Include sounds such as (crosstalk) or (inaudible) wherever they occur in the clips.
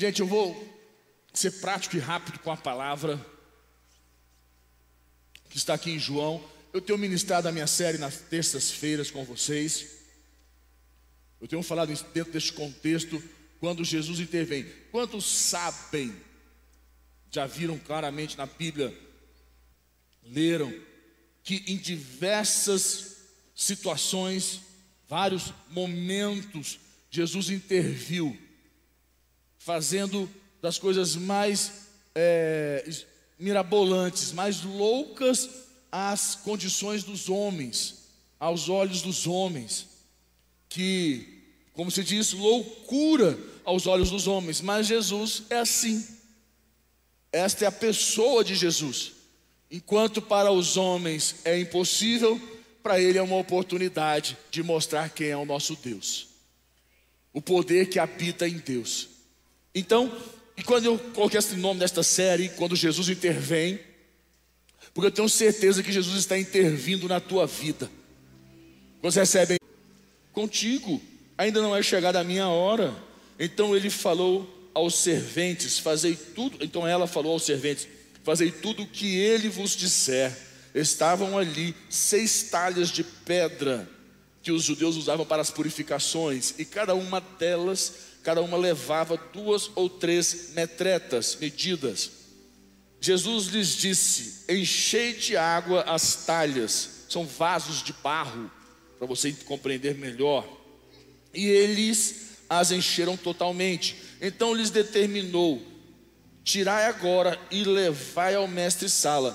Gente, eu vou ser prático e rápido com a palavra que está aqui em João. Eu tenho ministrado a minha série nas terças-feiras com vocês. Eu tenho falado dentro deste contexto quando Jesus intervém. Quantos sabem, já viram claramente na Bíblia, leram, que em diversas situações, vários momentos, Jesus interviu, fazendo das coisas mais é, mirabolantes, mais loucas às condições dos homens, aos olhos dos homens, que, como se diz, loucura aos olhos dos homens, mas Jesus é assim. Esta é a pessoa de Jesus. Enquanto para os homens é impossível, para ele é uma oportunidade de mostrar quem é o nosso Deus. O poder que habita em Deus. Então, e quando eu coloquei esse nome desta série, quando Jesus intervém, porque eu tenho certeza que Jesus está intervindo na tua vida. Você recebe contigo, ainda não é chegada a minha hora. Então ele falou aos serventes: Fazei tudo. Então ela falou aos serventes: Fazei tudo o que ele vos disser. Estavam ali seis talhas de pedra que os judeus usavam para as purificações, e cada uma delas cada uma levava duas ou três metretas, medidas. Jesus lhes disse: Enchei de água as talhas, são vasos de barro, para você compreender melhor. E eles as encheram totalmente. Então lhes determinou: Tirai agora e levai ao mestre-sala.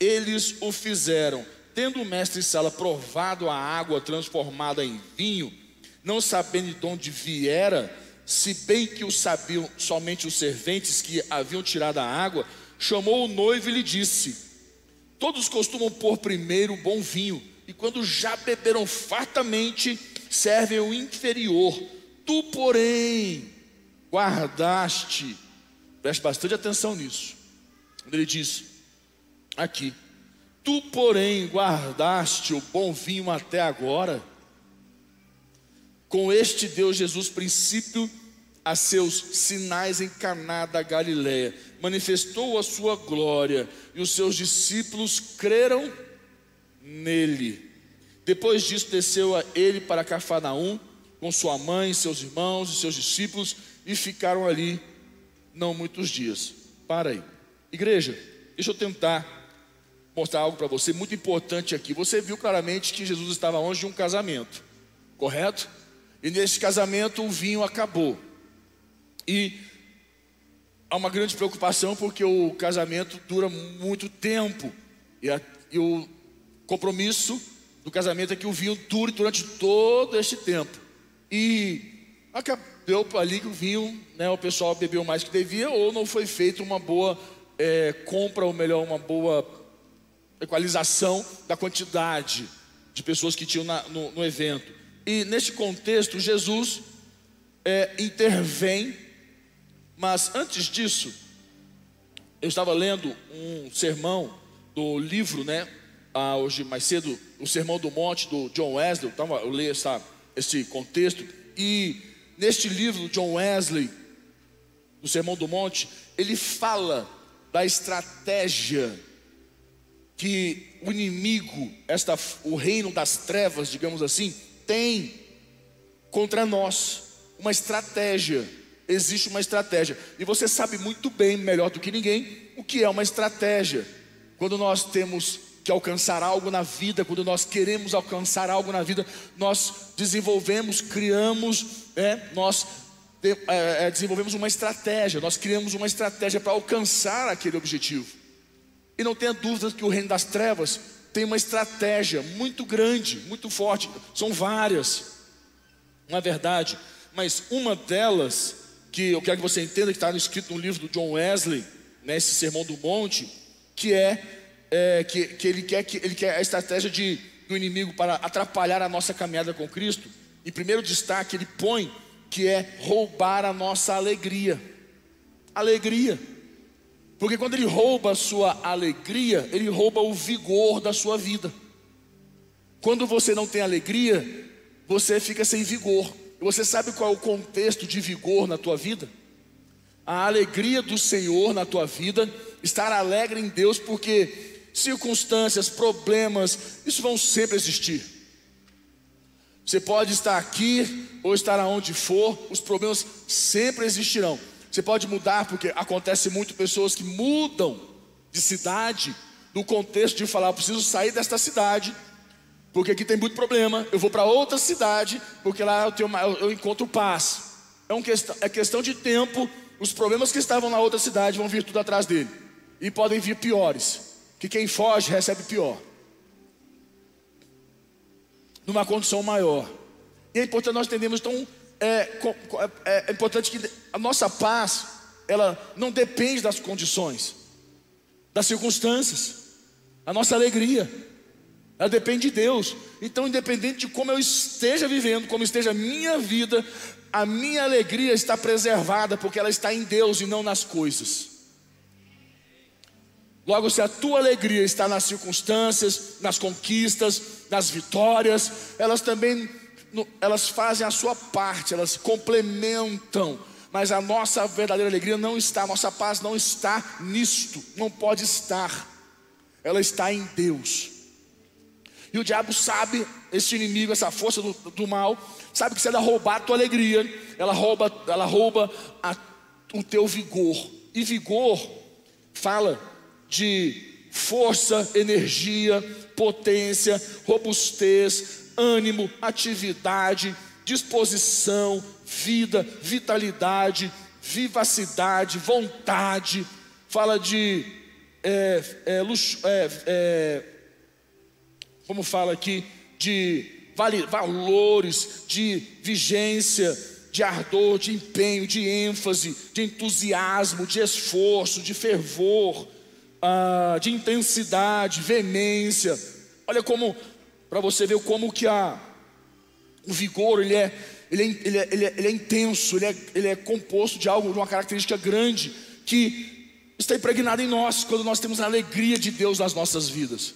Eles o fizeram. Tendo o mestre-sala provado a água transformada em vinho, não sabendo de onde viera, se bem que o sabiam somente os serventes que haviam tirado a água, chamou o noivo e lhe disse: Todos costumam pôr primeiro o bom vinho, e quando já beberam fartamente, servem o inferior. Tu, porém, guardaste, preste bastante atenção nisso. Ele diz aqui: Tu, porém, guardaste o bom vinho até agora. Com este deu Jesus princípio a seus sinais em Caná da Galileia, manifestou a sua glória e os seus discípulos creram nele. Depois disso desceu a ele para Cafarnaum com sua mãe, seus irmãos e seus discípulos e ficaram ali não muitos dias. Para aí. Igreja, deixa eu tentar mostrar algo para você muito importante aqui. Você viu claramente que Jesus estava longe de um casamento, correto? E nesse casamento o vinho acabou. E há uma grande preocupação porque o casamento dura muito tempo. E, a, e o compromisso do casamento é que o vinho dure durante todo este tempo. E acabou ali que o vinho, né, o pessoal bebeu mais que devia, ou não foi feita uma boa é, compra, ou melhor, uma boa equalização da quantidade de pessoas que tinham na, no, no, evento. E neste contexto, Jesus é, intervém mas antes disso, eu estava lendo um sermão do livro, né? Ah, hoje mais cedo, o Sermão do Monte do John Wesley. Eu, eu li essa, esse contexto e neste livro John Wesley, do Sermão do Monte, ele fala da estratégia que o inimigo, esta, o reino das trevas, digamos assim, tem contra nós. Uma estratégia existe uma estratégia. E você sabe muito bem, melhor do que ninguém, o que é uma estratégia. Quando nós temos que alcançar algo na vida, quando nós queremos alcançar algo na vida, nós desenvolvemos, criamos, é, nós é, é, desenvolvemos uma estratégia, nós criamos uma estratégia para alcançar aquele objetivo. E não tenha dúvida que o reino das trevas tem uma estratégia muito grande, muito forte, são várias, na verdade, mas uma delas que eu quero que você entenda que está escrito no livro do John Wesley, né, Sermão do Monte, que é, é que, que, ele quer que ele quer a estratégia de, do inimigo para atrapalhar a nossa caminhada com Cristo. Em primeiro destaque ele põe que é roubar a nossa alegria. Alegria. Porque quando ele rouba a sua alegria, ele rouba o vigor da sua vida. Quando você não tem alegria, você fica sem vigor. Você sabe qual é o contexto de vigor na tua vida? a alegria do Senhor na tua vida, estar alegre em Deus, porque circunstâncias, problemas, isso vão sempre existir. Você pode estar aqui ou estar aonde for, os problemas sempre existirão. Você pode mudar, porque acontece muito pessoas que mudam de cidade, no contexto de falar, eu preciso sair desta cidade, porque aqui tem muito problema, eu vou para outra cidade, porque lá eu, tenho, eu, encontro paz. É, um questão, é questão de tempo, os problemas que estavam na outra cidade vão vir tudo atrás dele. E podem vir piores, que quem foge recebe pior. Numa condição maior. E é importante nós entendermos, então, é, é, é importante que a nossa paz, ela não depende das condições, das circunstâncias. A nossa alegria, ela depende de Deus. Então, independente de como eu esteja vivendo, como esteja a minha vida, a minha alegria está preservada, porque ela está em Deus e não nas coisas. Logo, se a tua alegria está nas circunstâncias, nas conquistas, nas vitórias, elas também elas fazem a sua parte, elas complementam, mas a nossa verdadeira alegria não está, a nossa paz não está nisto, não pode estar, ela está em Deus. E o diabo sabe, esse inimigo, essa força do, do mal, sabe que se ela roubar a tua alegria, ela rouba, ela rouba a, o teu vigor. E vigor fala de força, energia, potência, robustez, ânimo, atividade, disposição, vida, vitalidade, vivacidade, vontade. Fala de é, é, luxo, é, é, como fala aqui, de valores, de vigência, de ardor, de empenho, de ênfase, de entusiasmo, de esforço, de fervor, ah, de intensidade, veemência. Olha como para você ver como que a, o vigor ele é, ele é, ele é, ele é, ele é intenso, ele é, ele é composto de algo, de uma característica grande que está impregnada em nós quando nós temos a alegria de Deus nas nossas vidas.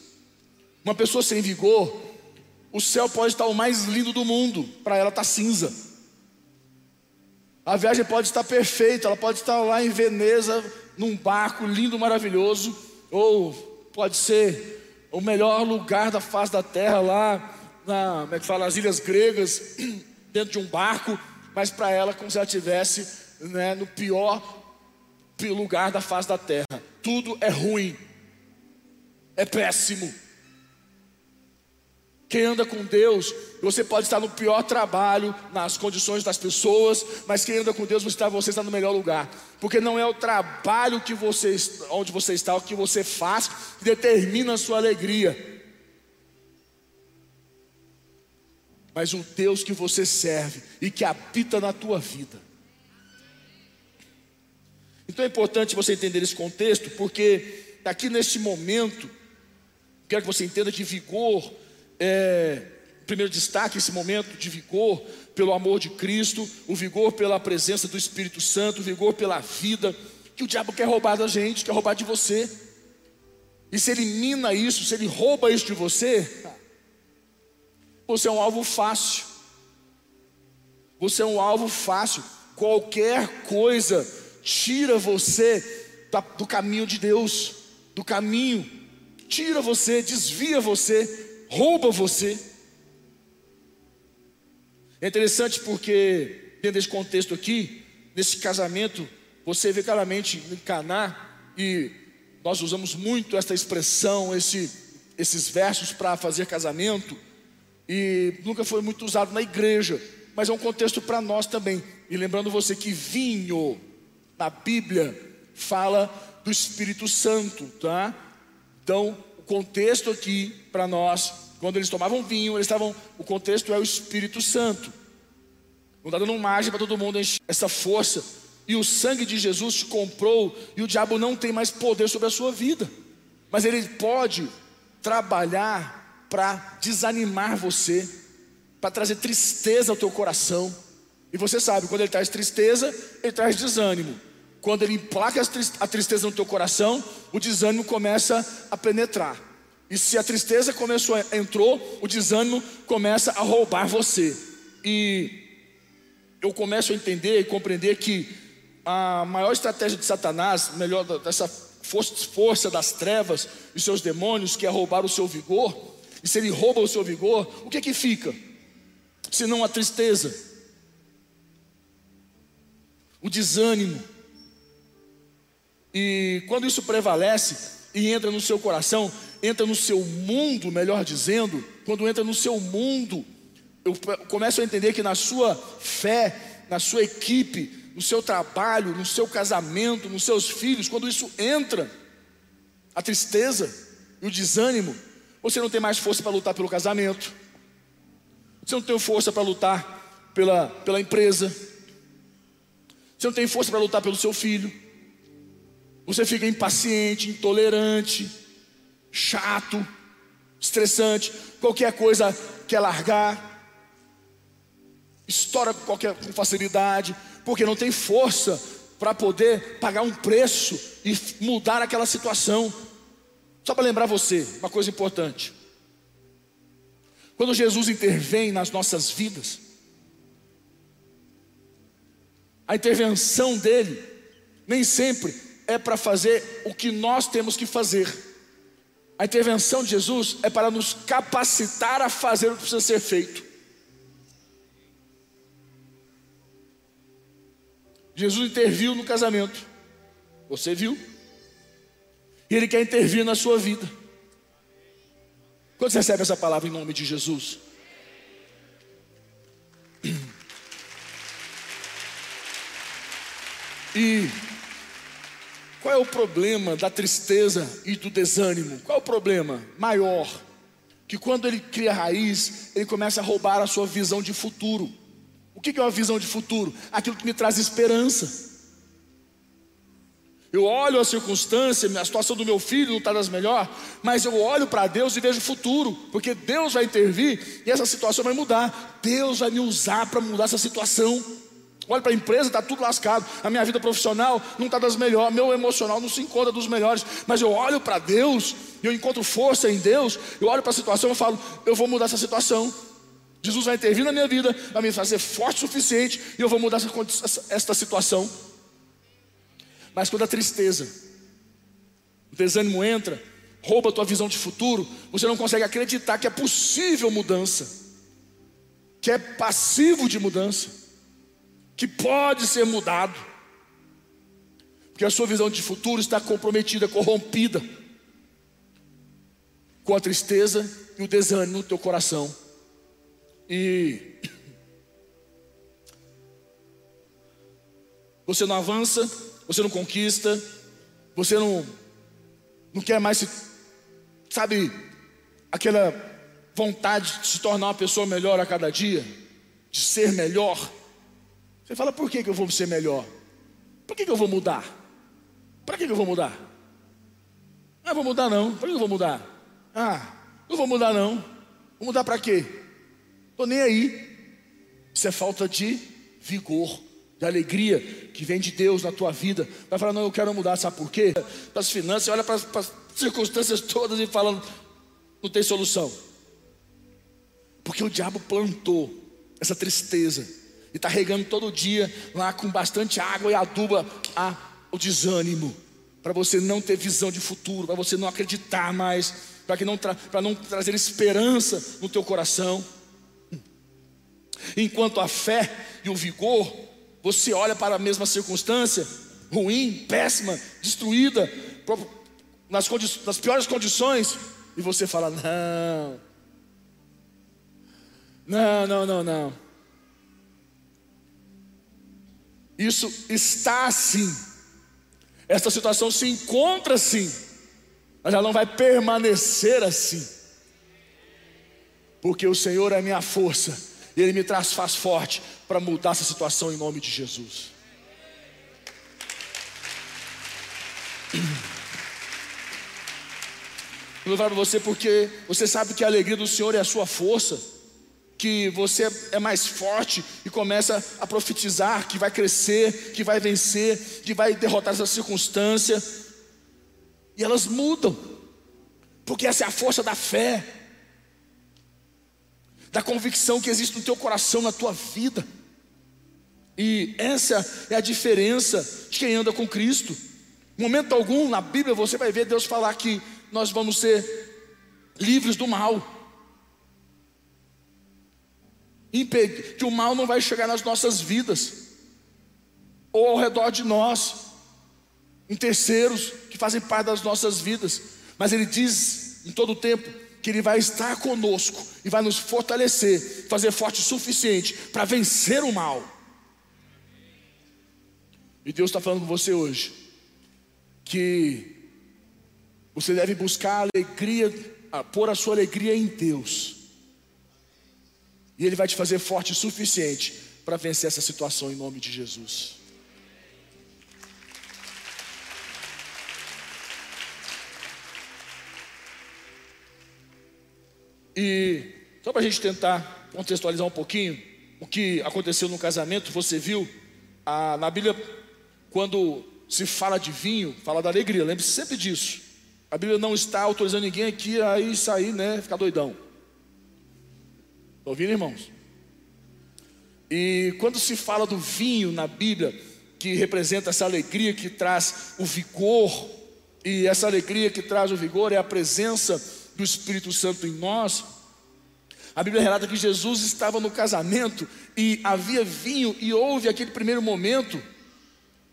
Uma pessoa sem vigor, o céu pode estar o mais lindo do mundo, para ela está cinza. A viagem pode estar perfeita, ela pode estar lá em Veneza, num barco lindo, maravilhoso, ou pode ser o melhor lugar da face da terra lá, na, como é que fala, nas ilhas gregas, (clears throat) dentro de um barco, mas para ela como se ela estivesse né, no pior lugar da face da terra. Tudo é ruim, é péssimo. Quem anda com Deus, você pode estar no pior trabalho, nas condições das pessoas, mas quem anda com Deus, você está, você está no melhor lugar. Porque não é o trabalho que você, onde você está, o que você faz, que determina a sua alegria. Mas o Deus que você serve e que habita na tua vida. Então é importante você entender esse contexto, porque aqui neste momento, quero que você entenda que vigor é, primeiro destaque esse momento de vigor pelo amor de Cristo, o vigor pela presença do Espírito Santo, o vigor pela vida, que o diabo quer roubar da gente, quer roubar de você. E se elimina isso, se ele rouba isso de você, você é um alvo fácil. Você é um alvo fácil. Qualquer coisa tira você do caminho de Deus, do caminho, tira você, desvia você rouba você. É interessante porque, dentro desse contexto aqui, nesse casamento, você vê claramente em Caná, e nós usamos muito essa expressão, esse, esses versos para fazer casamento, e nunca foi muito usado na igreja, mas é um contexto para nós também. E lembrando você que vinho, na Bíblia, fala do Espírito Santo, tá? Então, o contexto aqui para nós quando eles tomavam vinho, eles estavam. O contexto é o Espírito Santo. Não está dando margem para todo mundo encher essa força. E o sangue de Jesus te comprou, e o diabo não tem mais poder sobre a sua vida. Mas ele pode trabalhar para desanimar você, para trazer tristeza ao teu coração. E você sabe, quando ele traz tristeza, ele traz desânimo. Quando ele emplaca a tristeza no teu coração, o desânimo começa a penetrar. E se a tristeza começou, entrou, o desânimo começa a roubar você. E eu começo a entender e compreender que a maior estratégia de Satanás, melhor dessa força das trevas e seus demônios, que é roubar o seu vigor, e se ele rouba o seu vigor, o que é que fica? Senão a tristeza, o desânimo. E quando isso prevalece e entra no seu coração, entra no seu mundo, melhor dizendo, quando entra no seu mundo, eu começo a entender que na sua fé, na sua equipe, no seu trabalho, no seu casamento, nos seus filhos, quando isso entra, a tristeza e o desânimo, você não tem mais força para lutar pelo casamento, você não tem força para lutar pela, pela empresa, você não tem força para lutar pelo seu filho, você fica impaciente, intolerante, chato, estressante, qualquer coisa quer largar, estoura com, qualquer, com facilidade, porque não tem força para poder pagar um preço e mudar aquela situação. Só para lembrar você, uma coisa importante. Quando Jesus intervém nas nossas vidas, a intervenção dele nem sempre é para fazer o que nós temos que fazer. A intervenção de Jesus é para nos capacitar a fazer o que precisa ser feito. Jesus interviu no casamento. Você viu? E Ele quer intervir na sua vida. Quando você recebe essa palavra em nome de Jesus? E qual é o problema da tristeza e do desânimo? Qual é o problema maior? Que quando ele cria raiz, ele começa a roubar a sua visão de futuro que é uma visão de futuro? Aquilo que me traz esperança. Eu olho a circunstância, a situação do meu filho não está das melhores, mas eu olho para Deus e vejo o futuro, porque Deus vai intervir e essa situação vai mudar. Deus vai me usar para mudar essa situação. Olho para a empresa, está tudo lascado. A minha vida profissional não está das melhores, meu emocional não se encontra dos melhores. Mas eu olho para Deus, eu encontro força em Deus. Eu olho para a situação e falo: eu vou mudar essa situação. Jesus vai intervir na minha vida, vai me fazer forte o suficiente e eu vou mudar essa, esta situação. Mas quando a tristeza, o desânimo entra, rouba a tua visão de futuro, você não consegue acreditar que é possível mudança, que é passivo de mudança, que pode ser mudado, porque a sua visão de futuro está comprometida, corrompida com a tristeza e o desânimo no teu coração. E você não avança, você não conquista, você não, não quer mais se, sabe, aquela vontade de se tornar uma pessoa melhor a cada dia, de ser melhor. Você fala, por que, que eu vou ser melhor? Por que, que eu vou mudar? Para que, que eu vou mudar? Ah, vou mudar não. Para que eu vou mudar? Ah, não vou mudar não. Vou mudar para quê? Estou nem aí. Isso é falta de vigor, de alegria que vem de Deus na tua vida. Vai falar, não, eu quero mudar, sabe por quê? Para as finanças, olha para as circunstâncias todas e fala, não tem solução. Porque o diabo plantou essa tristeza e está regando todo dia lá com bastante água e aduba a, o desânimo, para você não ter visão de futuro, para você não acreditar mais, para não, tra não trazer esperança no teu coração. Enquanto a fé e o vigor, você olha para a mesma circunstância, ruim, péssima, destruída, nas, nas piores condições, e você fala: não, não, não, não, não. Isso está assim. Esta situação se encontra assim, mas ela não vai permanecer assim, porque o Senhor é minha força e Ele me traz, faz forte para mudar essa situação em nome de Jesus. Eu para você porque você sabe que a alegria do Senhor é a sua força, que você é mais forte e começa a profetizar que vai crescer, que vai vencer, que vai derrotar essa circunstância, e elas mudam, porque essa é a força da fé da convicção que existe no teu coração, na tua vida. E essa é a diferença de quem anda com Cristo. Momento algum na Bíblia você vai ver Deus falar que nós vamos ser livres do mal. Que o mal não vai chegar nas nossas vidas, ou ao redor de nós, em terceiros que fazem parte das nossas vidas. Mas Ele diz em todo o tempo que Ele vai estar conosco e vai nos fortalecer, fazer forte o suficiente para vencer o mal. E Deus está falando com você hoje que você deve buscar alegria, pôr a sua alegria em Deus. E Ele vai te fazer forte o suficiente para vencer essa situação em nome de Jesus. E só para a gente tentar contextualizar um pouquinho o que aconteceu no casamento, você viu a, na Bíblia, quando se fala de vinho, fala da alegria, lembre-se sempre disso. A Bíblia não está autorizando ninguém aqui a ir sair, né, ficar doidão. Estão ouvindo, irmãos? E quando se fala do vinho na Bíblia, que representa essa alegria que traz o vigor, e essa alegria que traz o vigor é a presença do Espírito Santo em nós. A Bíblia relata que Jesus estava no casamento e havia vinho, e houve aquele primeiro momento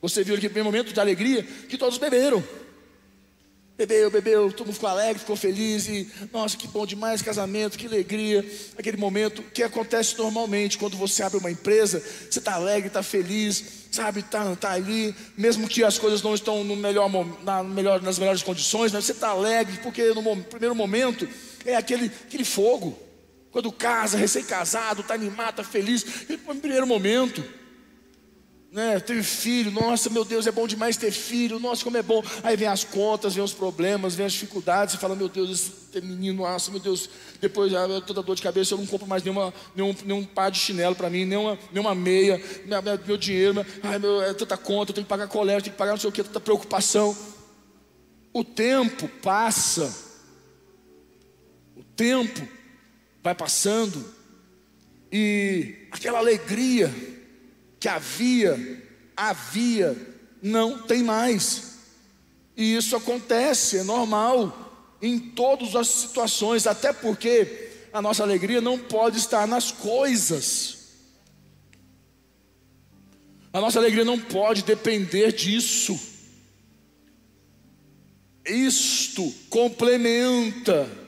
você viu aquele primeiro momento de alegria que todos beberam. Bebeu, bebeu, todo mundo ficou alegre, ficou feliz e, nossa, que bom demais, casamento, que alegria. Aquele momento que acontece normalmente quando você abre uma empresa, você está alegre, está feliz, sabe, está tá ali, mesmo que as coisas não estão no melhor, na melhor, nas melhores condições, você está alegre, porque no primeiro momento é aquele, aquele fogo. Quando casa, recém-casado, está animado, está feliz, aquele primeiro momento né, teve filho, nossa, meu Deus, é bom demais ter filho, nossa, como é bom. Aí vem as contas, vem os problemas, vem as dificuldades, você fala, meu Deus, esse menino, nossa, meu Deus, depois ah, toda dor de cabeça, eu não compro mais nenhuma, nenhum, nenhum par de chinelo para mim, nenhuma, nenhuma meia, meu, meu dinheiro, meu, ai, meu, é tanta conta, eu tenho que pagar colégio, tenho que pagar não sei o que, tanta preocupação. O tempo passa, o tempo vai passando, e aquela alegria, que havia, havia, não tem mais. E isso acontece, é normal, em todas as situações, até porque a nossa alegria não pode estar nas coisas. A nossa alegria não pode depender disso. Isto complementa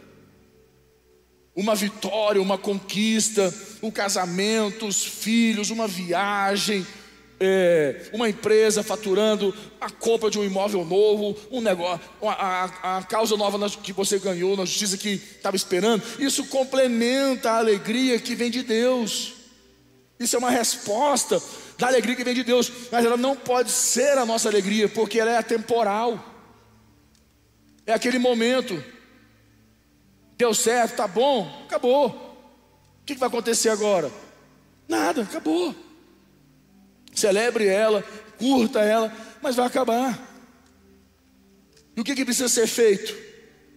uma vitória, uma conquista, um casamento, os filhos, uma viagem, é, uma empresa faturando a compra de um imóvel novo, um negócio, a, a, a causa nova que você ganhou na justiça que estava esperando. Isso complementa a alegria que vem de Deus. Isso é uma resposta da alegria que vem de Deus, mas ela não pode ser a nossa alegria, porque ela é atemporal. É aquele momento Deu certo, tá bom, acabou. O que vai acontecer agora? Nada, acabou. Celebre ela, curta ela, mas vai acabar. E o que, precisa ser feito?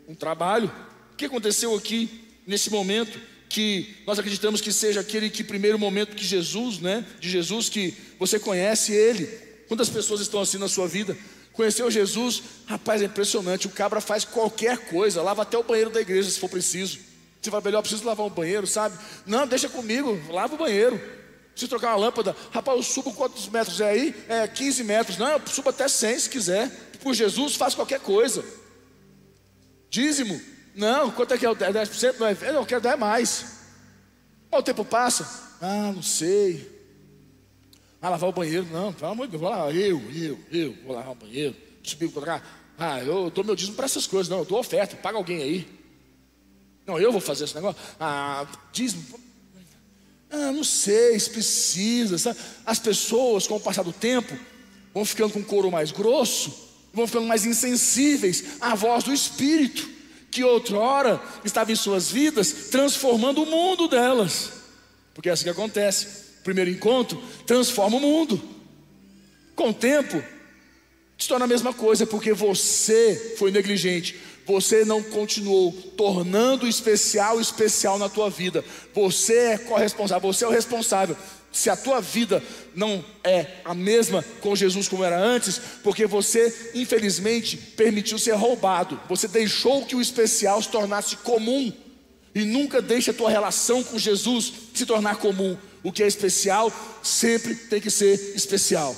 Um trabalho. O que aconteceu aqui nesse momento? Que nós acreditamos que seja aquele que primeiro momento que Jesus, né? De Jesus que você conhece ele. Quantas pessoas estão assim na sua vida? Conheceu Jesus, rapaz, é impressionante. O cabra faz qualquer coisa, lava até o banheiro da igreja se for preciso. Você vai melhor, preciso lavar um banheiro, sabe? Não, deixa comigo, lava o banheiro. Se trocar uma lâmpada, rapaz, eu subo quantos metros é aí? É 15 metros. Não, eu subo até 100 se quiser. Por Jesus faz qualquer coisa. Dízimo? Não, quanto é que é o 10%? Não é, eu quero dar mais. Qual o tempo passa? Ah, não sei. Ah, lavar o banheiro, não, pelo amor de Deus, vou lá, eu, eu, eu, vou lavar o banheiro, subir, colocar. Ah, eu dou meu dízimo para essas coisas, não, eu dou oferta, paga alguém aí. Não, eu vou fazer esse negócio. Ah, dízimo. Ah, não sei se precisa. Sabe? As pessoas, com o passar do tempo, vão ficando com couro mais grosso, vão ficando mais insensíveis à voz do Espírito, que outrora estava em suas vidas, transformando o mundo delas. Porque é assim que acontece primeiro encontro, transforma o mundo. Com o tempo, se torna a mesma coisa, porque você foi negligente, você não continuou tornando especial especial na tua vida. Você é corresponsável, você é o responsável. se a tua vida não é a mesma com Jesus como era antes, porque você, infelizmente, permitiu ser roubado, você deixou que o especial se tornasse comum, e nunca deixe a tua relação com Jesus se tornar comum. O que é especial sempre tem que ser especial.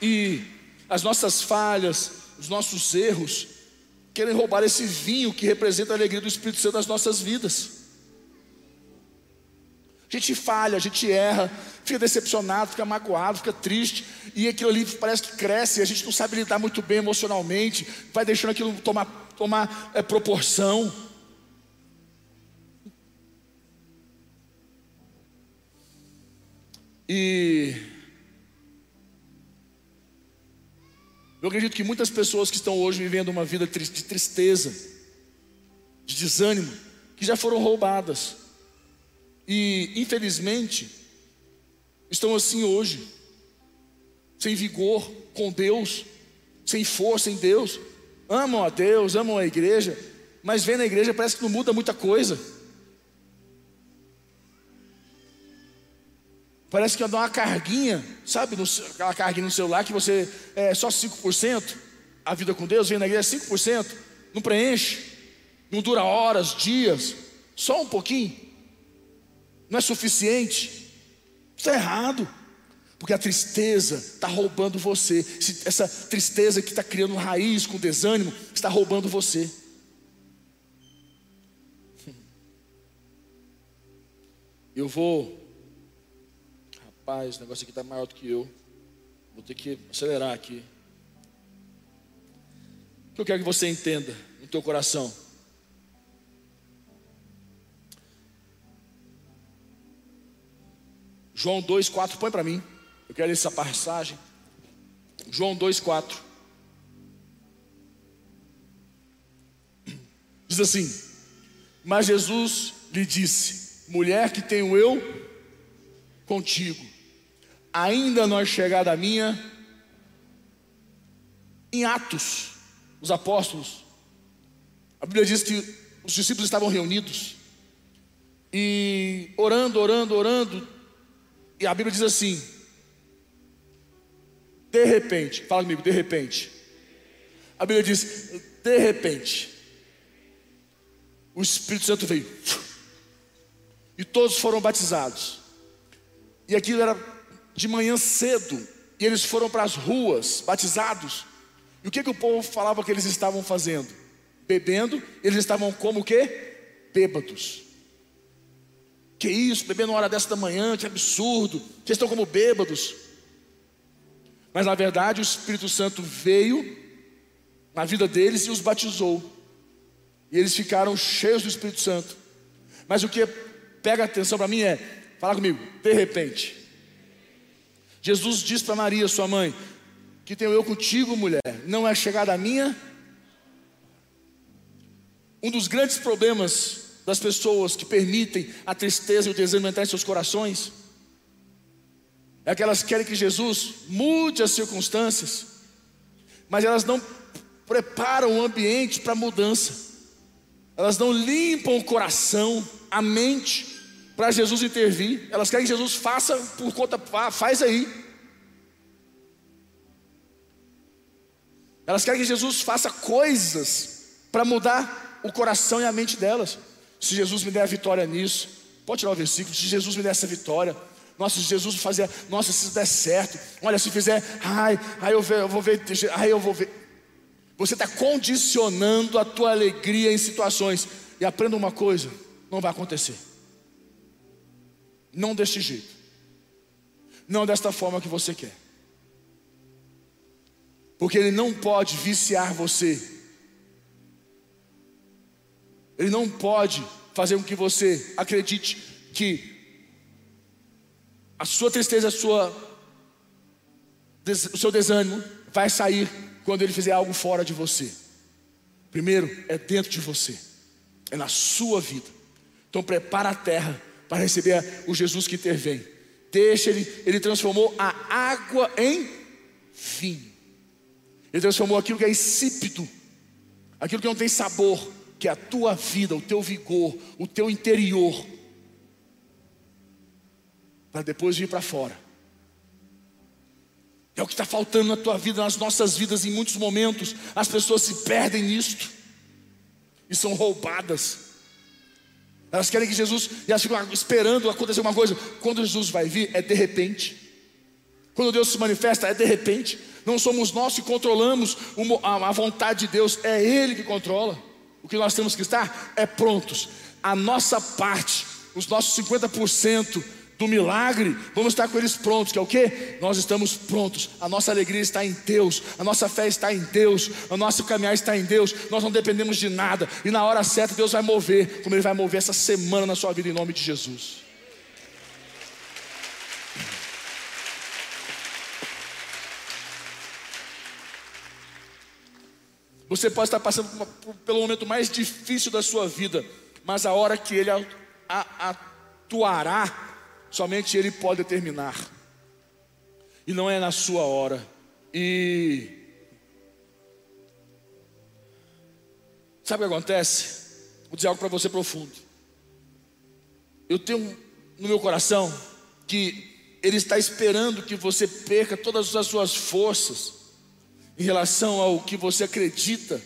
E as nossas falhas, os nossos erros, querem roubar esse vinho que representa a alegria do Espírito Santo nas nossas vidas. A gente falha, a gente erra, fica decepcionado, fica magoado, fica triste, e aquilo ali parece que cresce, a gente não sabe lidar muito bem emocionalmente, vai deixando aquilo tomar, tomar é, proporção. E Eu acredito que muitas pessoas que estão hoje vivendo uma vida de tristeza, de desânimo, que já foram roubadas. E, infelizmente, estão assim hoje, sem vigor com Deus, sem força em Deus, amam a Deus, amam a igreja, mas vem na igreja parece que não muda muita coisa. Parece que dá uma carguinha, sabe? No, aquela carguinha no celular que você é só 5%. A vida com Deus vem na igreja 5%. Não preenche. Não dura horas, dias. Só um pouquinho. Não é suficiente. Está errado. Porque a tristeza está roubando você. Essa tristeza que está criando raiz com desânimo está roubando você. (laughs) Eu vou rapaz, o negócio aqui está maior do que eu. Vou ter que acelerar aqui. O que eu quero que você entenda no teu coração. João 2,4, põe para mim. Eu quero ler essa passagem. João 2,4. Diz assim: Mas Jesus lhe disse: Mulher que tenho eu contigo, ainda não é chegada a minha. Em Atos, os apóstolos, a Bíblia diz que os discípulos estavam reunidos e orando, orando, orando, e a Bíblia diz assim: de repente, fala comigo, de repente. A Bíblia diz: de repente, o Espírito Santo veio e todos foram batizados. E aquilo era de manhã cedo, e eles foram para as ruas, batizados. E o que, que o povo falava que eles estavam fazendo? Bebendo, eles estavam como que? Bêbados. Que isso, bebendo uma hora dessa da manhã, que absurdo. Vocês estão como bêbados. Mas na verdade o Espírito Santo veio na vida deles e os batizou. E eles ficaram cheios do Espírito Santo. Mas o que pega atenção para mim é, fala comigo, de repente. Jesus diz para Maria, sua mãe, que tenho eu contigo, mulher, não é chegada a minha. Um dos grandes problemas das pessoas que permitem a tristeza e o desânimo entrar em seus corações é que elas querem que Jesus mude as circunstâncias, mas elas não preparam o ambiente para mudança, elas não limpam o coração, a mente, para Jesus intervir. Elas querem que Jesus faça por conta, faz aí. Elas querem que Jesus faça coisas para mudar o coração e a mente delas. Se Jesus me der a vitória nisso, pode tirar o versículo. Se Jesus me der essa vitória, nossa, Jesus fazer, nossa, se der certo, olha, se fizer, ai, ai eu, eu vou ver, ai eu vou ver. Você está condicionando a tua alegria em situações. E aprenda uma coisa: não vai acontecer. Não deste jeito. Não desta forma que você quer. Porque ele não pode viciar você. Ele não pode fazer com que você acredite que a sua tristeza, a sua, o seu desânimo vai sair quando ele fizer algo fora de você. Primeiro é dentro de você, é na sua vida. Então prepara a terra para receber o Jesus que intervém. Deixa ele, ele transformou a água em vinho. Ele transformou aquilo que é insípido, aquilo que não tem sabor, que a tua vida, o teu vigor, o teu interior, para depois vir para fora. É o que está faltando na tua vida, nas nossas vidas, em muitos momentos, as pessoas se perdem nisto e são roubadas. Elas querem que Jesus, e elas ficam esperando acontecer uma coisa. Quando Jesus vai vir, é de repente. Quando Deus se manifesta, é de repente. Não somos nós que controlamos a vontade de Deus, é Ele que controla. O que nós temos que estar é prontos. A nossa parte, os nossos 50% do milagre, vamos estar com eles prontos, que é o que? Nós estamos prontos, a nossa alegria está em Deus, a nossa fé está em Deus, o nosso caminhar está em Deus, nós não dependemos de nada, e na hora certa Deus vai mover, como Ele vai mover essa semana na sua vida, em nome de Jesus. Você pode estar passando pelo momento mais difícil da sua vida, mas a hora que Ele atuará, somente Ele pode determinar. E não é na sua hora. E sabe o que acontece? Vou dizer algo para você profundo. Eu tenho no meu coração que Ele está esperando que você perca todas as suas forças em relação ao que você acredita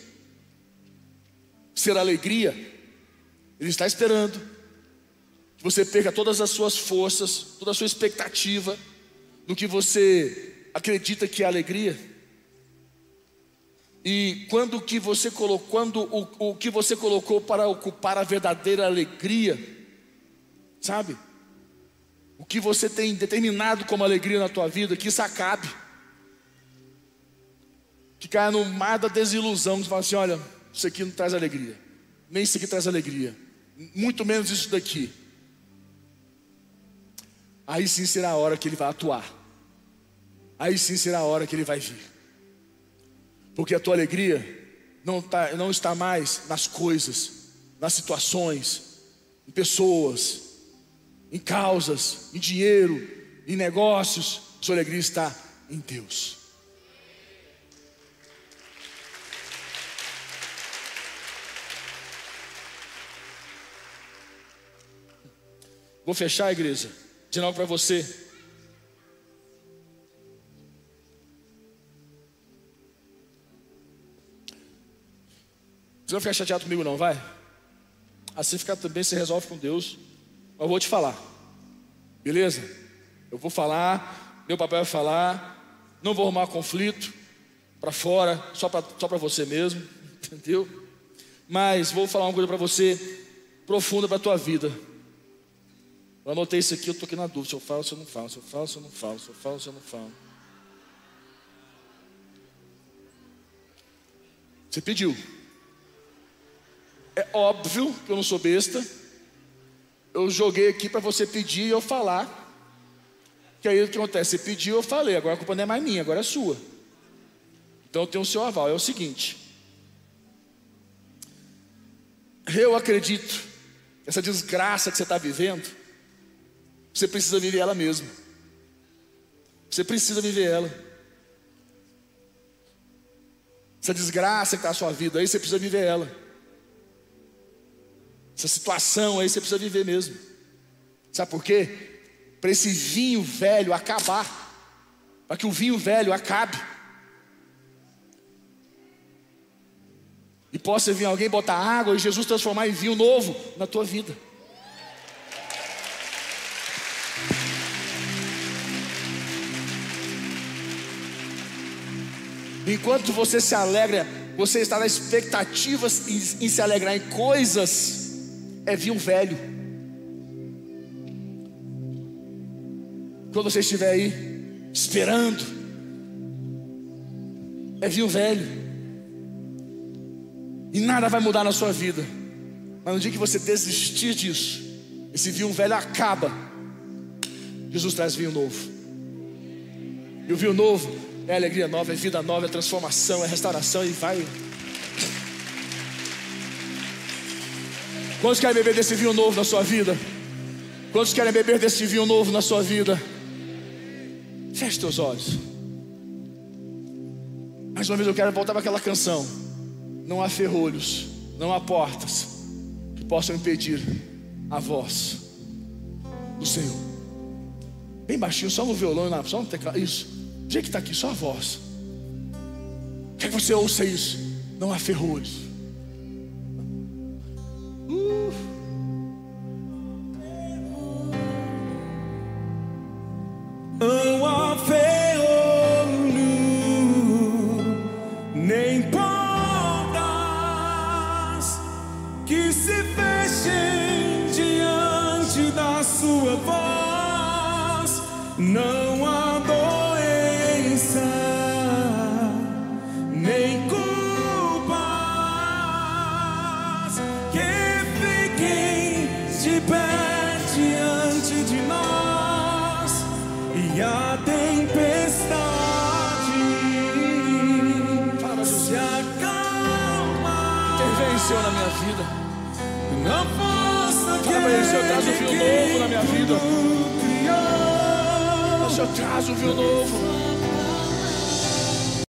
ser alegria. Ele está esperando você perca todas as suas forças, toda a sua expectativa no que você acredita que é alegria. E quando que você colocou, quando o, o que você colocou para ocupar a verdadeira alegria, sabe? O que você tem determinado como alegria na tua vida, que isso acabe. Que caia no mar da desilusão, que fala assim, olha, isso aqui não traz alegria. Nem isso aqui traz alegria. Muito menos isso daqui aí sim será a hora que ele vai atuar. Aí sim será a hora que ele vai vir. Porque a tua alegria não, tá, não está mais nas coisas, nas situações, em pessoas, em causas, em dinheiro, em negócios. Sua alegria está em Deus. Vou fechar a igreja dizendo algo para você. Você não ficar chateado comigo não, vai? Assim ficar também, se resolve com Deus. Mas eu vou te falar. Beleza? Eu vou falar, meu papel é falar, não vou arrumar conflito para fora, só para só você mesmo, (laughs) entendeu? Mas vou falar uma coisa para você profunda para a tua vida. Eu anotei isso aqui, eu estou aqui na dúvida, se eu falo, se eu não falo, se eu falo, se eu não falo, se eu falo, se eu não falo. Você pediu. É óbvio que eu não sou besta. Eu joguei aqui para você pedir e eu falar. Que aí o que acontece? Você pediu, eu falei. Agora a culpa não é mais minha, agora é sua. Então eu tenho o seu aval. É o seguinte. Eu acredito. Essa desgraça que você está vivendo você precisa viver ela mesmo. Você precisa viver ela. Essa desgraça que está na sua vida aí, você precisa viver ela. Essa situação aí, você precisa viver mesmo. Sabe por quê? Para esse vinho velho acabar. Para que o vinho velho acabe. E possa vir alguém botar água e Jesus transformar em vinho novo na tua vida. Enquanto você se alegra, você está na expectativa em, em se alegrar em coisas, é vinho velho. Quando você estiver aí, esperando, é vinho velho. E nada vai mudar na sua vida. Mas no dia que você desistir disso, esse vinho velho acaba. Jesus traz vinho novo. E o vinho novo é alegria nova, é vida nova, é transformação, é restauração e vai. Quantos querem beber desse vinho novo na sua vida? Quantos querem beber desse vinho novo na sua vida? Feche teus olhos. Mais uma vez eu quero voltar para aquela canção. Não há ferrolhos, não há portas que possam impedir a voz do Senhor. Bem baixinho, só no violão, só no teclado. Isso. Gente que está aqui, só a voz. Quer que você ouça isso? Não há.